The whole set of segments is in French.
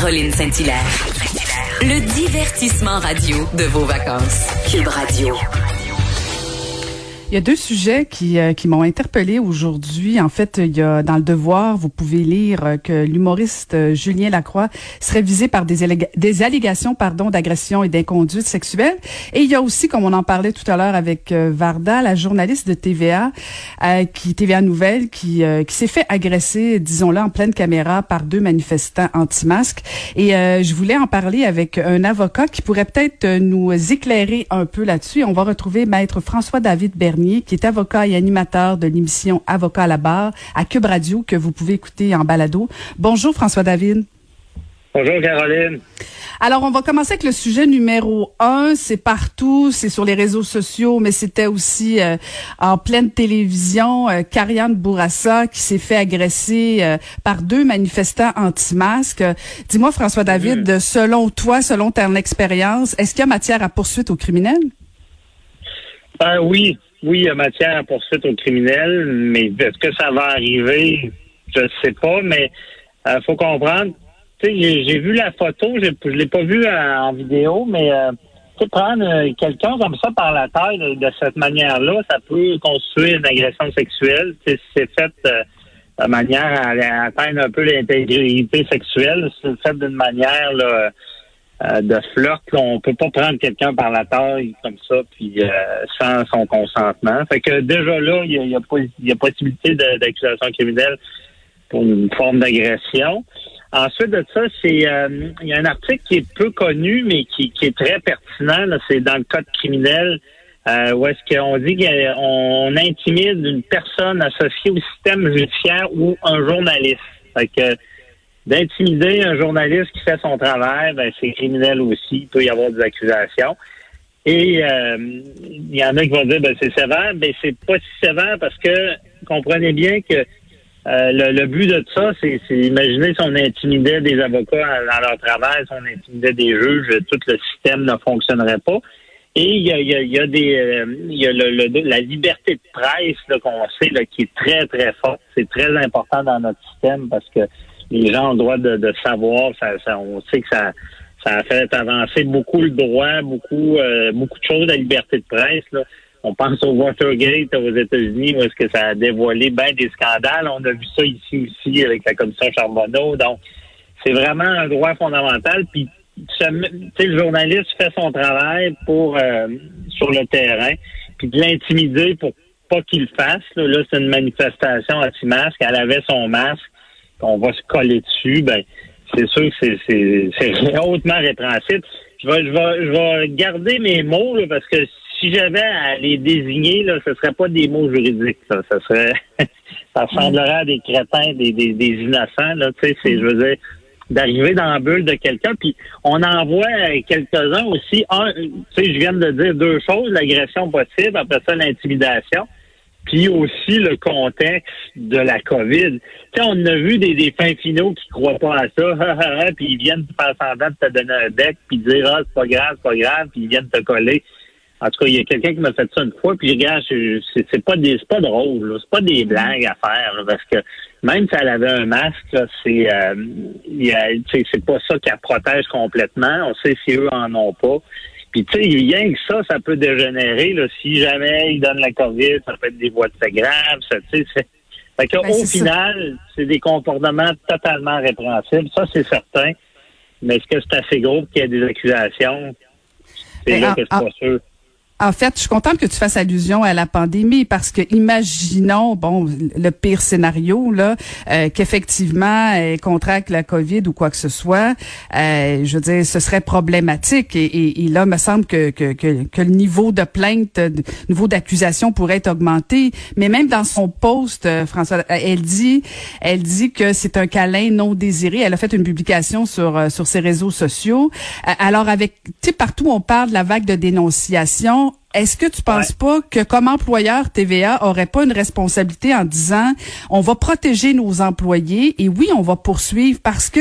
Caroline Saint-Hilaire. Le divertissement radio de vos vacances. Cube Radio. Il y a deux sujets qui, euh, qui m'ont interpellé aujourd'hui. En fait, il y a dans le Devoir, vous pouvez lire euh, que l'humoriste euh, Julien Lacroix serait visé par des, des allégations pardon d'agression et d'inconduite sexuelle. Et il y a aussi, comme on en parlait tout à l'heure avec Varda, la journaliste de TVA, qui TVA Nouvelle, qui, qui s'est fait agresser, disons-le, en pleine caméra par deux manifestants anti-masques. Et je voulais en parler avec un avocat qui pourrait peut-être nous éclairer un peu là-dessus. On va retrouver maître François David Bernier qui est avocat et animateur de l'émission Avocat à la barre à Cube Radio, que vous pouvez écouter en balado. Bonjour François David. Bonjour Caroline. Alors, on va commencer avec le sujet numéro un. C'est partout, c'est sur les réseaux sociaux, mais c'était aussi euh, en pleine télévision. Euh, Karianne Bourassa qui s'est fait agresser euh, par deux manifestants anti-masques. Dis-moi, François David, mm. selon toi, selon ton expérience, est-ce qu'il y a matière à poursuite aux criminels? Ben oui, oui, il y a matière à poursuite aux criminels, mais est-ce que ça va arriver? Je ne sais pas, mais il euh, faut comprendre. J'ai vu la photo, je ne l'ai pas vu en, vidéo, mais euh, prendre euh, quelqu'un comme ça par la taille de, cette manière-là, ça peut constituer une agression sexuelle. C'est fait euh, de manière à, atteindre un peu l'intégrité sexuelle. C'est fait d'une manière là, euh, de flirt. On peut pas prendre quelqu'un par la taille comme ça, puis euh, sans son consentement. Fait que déjà là, il y a, y a, possibilité d'accusation criminelle pour une forme d'agression. Ensuite de ça, c'est euh, il y a un article qui est peu connu, mais qui, qui est très pertinent. C'est dans le code criminel euh, où est-ce qu'on dit qu'on intimide une personne associée au système judiciaire ou un journaliste. Fait que d'intimider un journaliste qui fait son travail, ben, c'est criminel aussi. Il peut y avoir des accusations. Et euh, il y en a qui vont dire ben c'est sévère, mais c'est pas si sévère parce que comprenez bien que euh, le, but de ça, c'est imaginer si on intimidait des avocats dans leur travail, si on intimidait des juges, tout le système ne fonctionnerait pas. Et il y a, il y a, des euh, y a le, la liberté de presse qu'on sait là, qui est très, très forte. C'est très important dans notre système parce que les gens ont le droit de, savoir. Ça, on sait que ça, ça a fait avancer beaucoup le droit, beaucoup, euh, beaucoup de choses, la liberté de presse. Là. On pense au Watergate aux États-Unis, où est-ce que ça a dévoilé bien des scandales. On a vu ça ici aussi avec la commission Charbonneau. Donc, c'est vraiment un droit fondamental. Puis, le journaliste fait son travail pour euh, sur le terrain, puis de l'intimider pour pas qu'il fasse. Là, là c'est une manifestation anti-masque. Elle avait son masque qu'on va se coller dessus, ben c'est sûr que c'est hautement répréhensible. Je vais, je vais, je vais garder mes mots parce que si j'avais à les désigner, là, ce serait pas des mots juridiques. Ça, ça serait, ça ressemblerait à des crétins, des, des, des innocents. Là, tu sais, c'est, je veux dire, d'arriver dans la bulle de quelqu'un. Puis on en voit quelques-uns aussi. Un, tu sais, je viens de dire deux choses l'agression possible, après ça l'intimidation puis aussi le contexte de la COVID. Tu sais, on a vu des, des fins finaux qui croient pas à ça, puis ils viennent faire semblant de te donner un bec, puis dire ah c'est pas grave, c'est pas grave, puis ils viennent te coller. En tout cas, il y a quelqu'un qui m'a fait ça une fois, puis regarde, c'est pas des, c'est pas drôle, c'est pas des blagues à faire, parce que même si elle avait un masque, c'est, euh, c'est pas ça qui la protège complètement. On sait si eux en ont pas. Puis tu sais, rien que ça, ça peut dégénérer. Là, si jamais ils donnent la COVID, ça peut être des voies de fait graves. Ça, tu sais, fait que, ben, au final, c'est des comportements totalement répréhensibles. Ça, c'est certain. Mais est-ce que c'est assez gros qu'il y ait des accusations? C'est ben, là que c'est pas sûr. En fait, je suis contente que tu fasses allusion à la pandémie parce que imaginons, bon, le pire scénario là, euh, qu'effectivement elle contracte la COVID ou quoi que ce soit. Euh, je veux dire, ce serait problématique et, et, là, me semble que, que, que, que, le niveau de plainte, le niveau d'accusation pourrait être augmenté. Mais même dans son post, euh, François, elle dit, elle dit que c'est un câlin non désiré. Elle a fait une publication sur euh, sur ses réseaux sociaux. alors avec, tu sais, partout on parle de la vague de dénonciation est-ce que tu penses pas que comme employeur TVA aurait pas une responsabilité en disant on va protéger nos employés et oui on va poursuivre? Parce que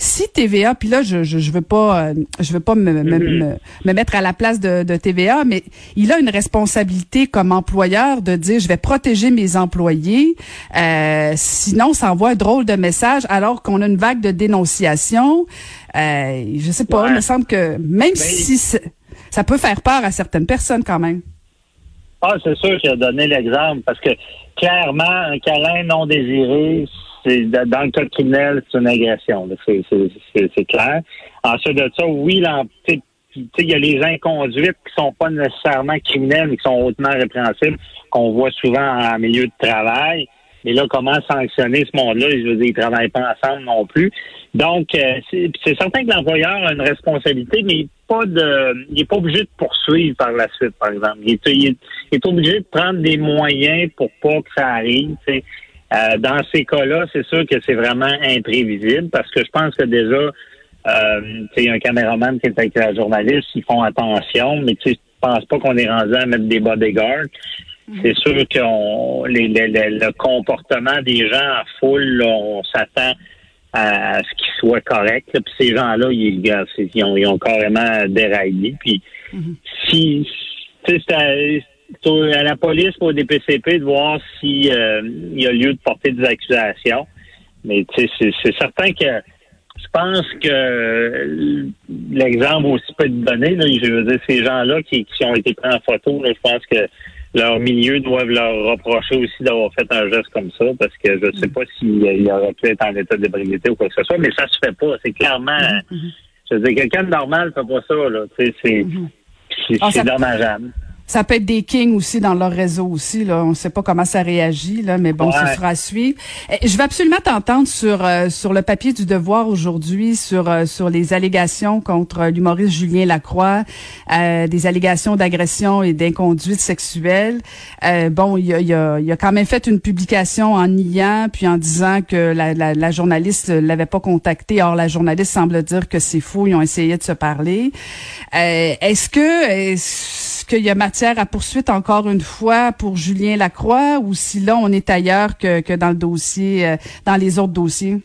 si TVA puis là je je, veux pas euh, je veux pas me, mm-hmm. me, mettre à la place de, de, TVA mais il a une responsabilité comme employeur de dire je vais protéger mes employés. Euh, sinon ça envoie un drôle de message alors qu'on a une vague de dénonciation. Euh, je sais pas il me semble que même ben, si ça peut faire peur à certaines personnes quand même. Ah, c'est sûr qu'il a donné l'exemple parce que clairement, un câlin non désiré, c'est dans le cas criminel, c'est une agression. C'est clair. Ensuite de ça, oui, il y a les inconduites qui sont pas nécessairement criminelles, mais qui sont hautement répréhensibles, qu'on voit souvent en milieu de travail. Mais là, comment sanctionner ce monde-là? Je veux dire, ils travaillent pas ensemble non plus. Donc, euh, c'est certain que l'employeur a une responsabilité, mais pas de, il n'est pas obligé de poursuivre par la suite, par exemple. Il est, obligé de prendre des moyens pour pas que ça arrive. Euh, dans ces cas-là, c'est sûr que c'est vraiment imprévisible parce que je pense que déjà, euh, un caméraman qui est avec la journaliste, ils font attention, mais tu je pense pas qu'on est rendu à mettre des bodyguards. C'est sûr que le comportement des gens en foule, on s'attend à ce qu'ils soient corrects. Puis ces gens-là, ils, ils, ont, ils ont carrément déraillé. Puis mm-hmm. si c'est à, la police ou au DPCP de voir s'il euh, y a lieu de porter des accusations. Mais c'est certain que je pense que l'exemple aussi peut être donné. Là, je veux dire, ces gens-là qui, qui ont été pris en photo, je pense que leur milieu doivent leur reprocher aussi d'avoir fait un geste comme ça, parce que je ne sais pas s'il aurait pu être en état d'ébriété ou quoi que ce soit, mais ça se fait pas. C'est clairement, mm-hmm. je veux dire, quelqu'un de normal fait pas ça, là. C'est, c'est, mm-hmm. ah, dommageable. Ça peut être des kings aussi dans leur réseau aussi. Là. On ne sait pas comment ça réagit, là, mais bon, ce sera à suivre. Eh, je vais absolument t'entendre sur euh, sur le papier du Devoir aujourd'hui sur euh, sur les allégations contre l'humoriste Julien Lacroix, euh, des allégations d'agression et d'inconduite sexuelle. bon, il a, il, a, il a quand même fait une publication en niant puis en disant que la, la, la journaliste l'avait pas contacté. Or, la journaliste semble dire que c'est faux. Ils ont essayé de se parler. est-ce que est-ce qu'il y a matière à poursuite encore une fois pour Julien Lacroix ou si là on est ailleurs que, que dans le dossier, euh, dans les autres dossiers?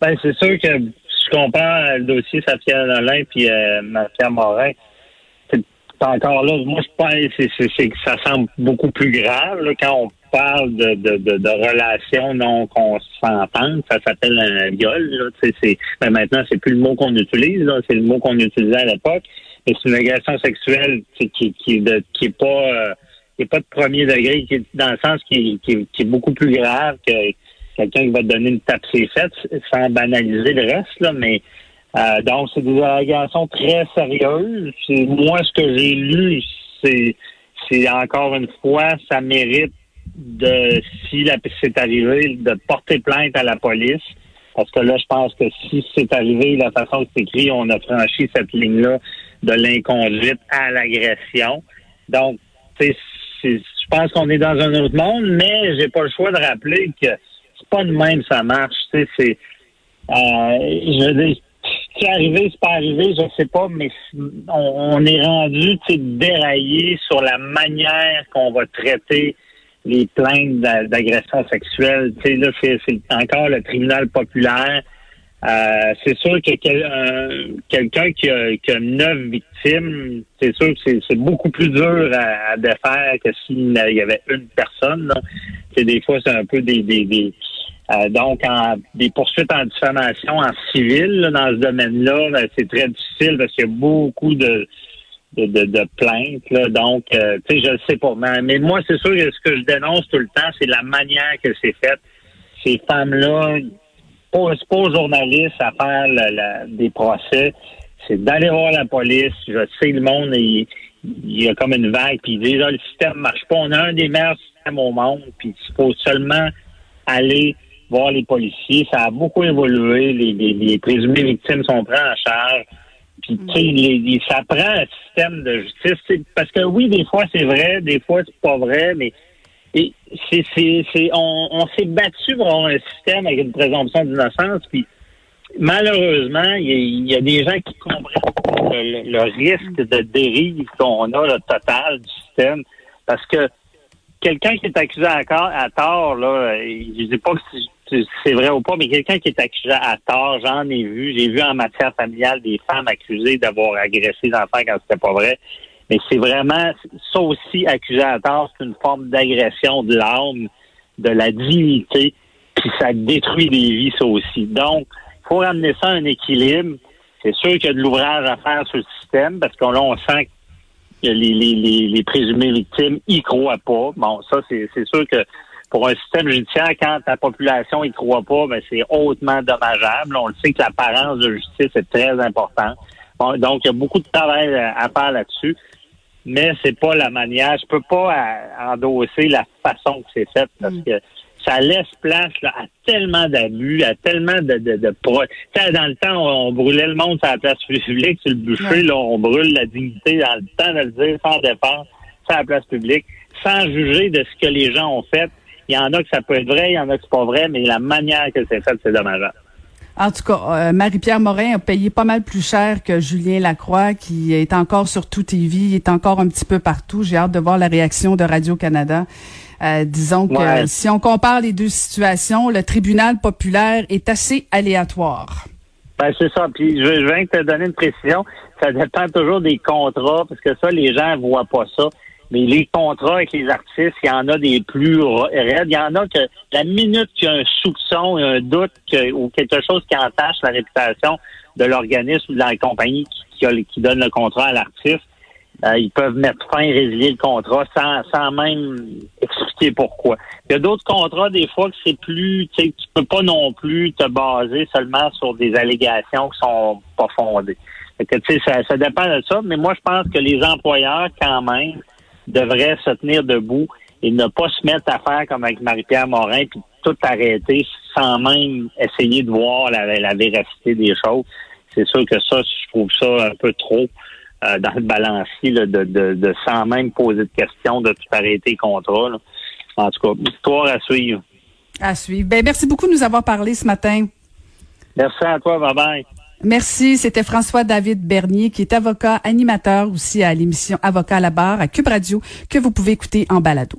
Ben c'est sûr que je compare le dossier Safia Nolin puis euh, Morin. C'est encore là, moi je pense que ça semble beaucoup plus grave quand on parle de, de, de, relations non consentantes, ça s'appelle un viol. Là, c'est, ben maintenant, c'est plus le mot qu'on utilise, c'est le mot qu'on utilisait à l'époque c'est une agression sexuelle qui, qui, euh, pas de premier degré, qui est dans le sens qui, est beaucoup plus grave que quelqu'un qui va te donner une tape ses fêtes sans banaliser le reste, mais euh, donc c'est des allégations très sérieuses. Moi, ce que j'ai lu, c'est c'est encore une fois, ça mérite de si c'est arrivé, de porter plainte à la police. Parce que là, je pense que si c'est arrivé, la façon que c'est écrit, on a franchi cette ligne-là de l'inconduite à l'agression. Donc, je pense qu'on est dans un autre monde, mais j'ai pas le choix de rappeler que c'est pas de même ça marche. C'est, euh, je veux dire, c'est arrivé, c'est pas arrivé, je sais pas, mais on, est rendu déraillé sur la manière qu'on va traiter les plaintes d'agression sexuelle. Tu sais, là, c'est encore le tribunal populaire euh, c'est sûr que quelqu'un qui a, neuf victimes, c'est sûr que c'est beaucoup plus dur à, défaire que s'il y avait une personne. C'est des fois c'est un peu des, des, euh, donc en, des poursuites en diffamation en civil dans ce domaine-là, ben, c'est très difficile parce qu'il y a beaucoup de de, de, plaintes. Là. Donc, euh, tu sais, je ne sais pas. Mais, mais moi, c'est sûr que ce que je dénonce tout le temps, c'est la manière que c'est fait. Ces femmes-là, c'est pas aux journalistes à faire des procès. C'est d'aller voir la police. Je sais le monde, il, il y a comme une vague, puis déjà le système marche pas. On a un des meilleurs systèmes au monde, puis il faut seulement aller voir les policiers. Ça a beaucoup évolué. Les, les, les présumés victimes sont pris en charge. Puis, tu sais, les, ça prend un système de justice. Parce que oui, des fois, c'est vrai, des fois, c'est pas vrai, mais et c'est, c'est, c'est, on, on s'est battu pour un système avec une présomption d'innocence, puis malheureusement, il y, a des gens qui comprennent le, le risque de dérive qu'on a, le total du système, parce que quelqu'un qui est accusé à, à tort, là, je dis pas que c'est vrai ou pas, mais quelqu'un qui est accusé à tort, j'en ai vu, j'ai vu en matière familiale des femmes accusées d'avoir agressé des enfants quand c'était pas vrai. Mais c'est vraiment, ça aussi, accusé à tort, c'est une forme d'agression de l'âme, de la dignité, puis ça détruit des vies, ça aussi. Donc, il faut ramener ça à un équilibre. C'est sûr qu'il y a de l'ouvrage à faire sur le système, parce qu'on là, on sent que les présumés victimes y croient pas. Bon, ça, c'est sûr que pour un système judiciaire, quand la population y croit pas, ben c'est hautement dommageable. On le sait que l'apparence de justice est très importante. donc, il y a beaucoup de travail à faire là-dessus mais c'est pas la manière. Je peux pas euh, endosser la façon que c'est fait parce mm. que ça laisse place à tellement d'abus, à tellement de, de, de pro... Dans le temps, on, brûlait le monde sur la place publique, sur le bûcher, là, on brûle la dignité dans le temps de le dire sans défense, sur la place publique, sans juger de ce que les gens ont fait. Il y en a que ça peut être vrai, il y en a que c'est pas vrai, mais la manière que c'est fait, c'est dommageable. En tout cas, euh, Marie-Pierre Morin a payé pas mal plus cher que Julien Lacroix, qui est encore sur tout TV, est encore un petit peu partout. J'ai hâte de voir la réaction de Radio-Canada. Euh, disons que si on compare les deux situations, le tribunal populaire est assez aléatoire. Ben, c'est ça. Puis je, je viens de te donner une précision. Ça dépend toujours des contrats, parce que ça, les gens voient pas ça. Mais les contrats avec les artistes, il y en a des plus raides. Il y en a que la minute qu'il y a un soupçon, un doute ou quelque chose qui entache la réputation de l'organisme ou de la compagnie qui, donne le contrat à l'artiste, euh, ils peuvent mettre fin et résilier le contrat sans, sans même expliquer pourquoi. Il y a d'autres contrats, des fois, que c'est plus, tu sais, tu peux pas non plus te baser seulement sur des allégations qui sont pas fondées. que, ça, ça dépend de ça, mais moi, je pense que les employeurs, quand même, devrait se tenir debout et ne pas se mettre à faire comme avec Marie-Pierre Morin, puis tout arrêter sans même essayer de voir la, véracité des choses. C'est sûr que ça, je trouve ça un peu trop euh, dans le balancier de, de, sans même poser de questions, de tout arrêter contrat. En tout cas, histoire à suivre. À suivre. Ben, merci beaucoup de nous avoir parlé ce matin. Merci à toi. Bye bye. Merci. C'était François-David Bernier, qui est avocat, animateur aussi à l'émission Avocat à la barre à Cube Radio, que vous pouvez écouter en balado.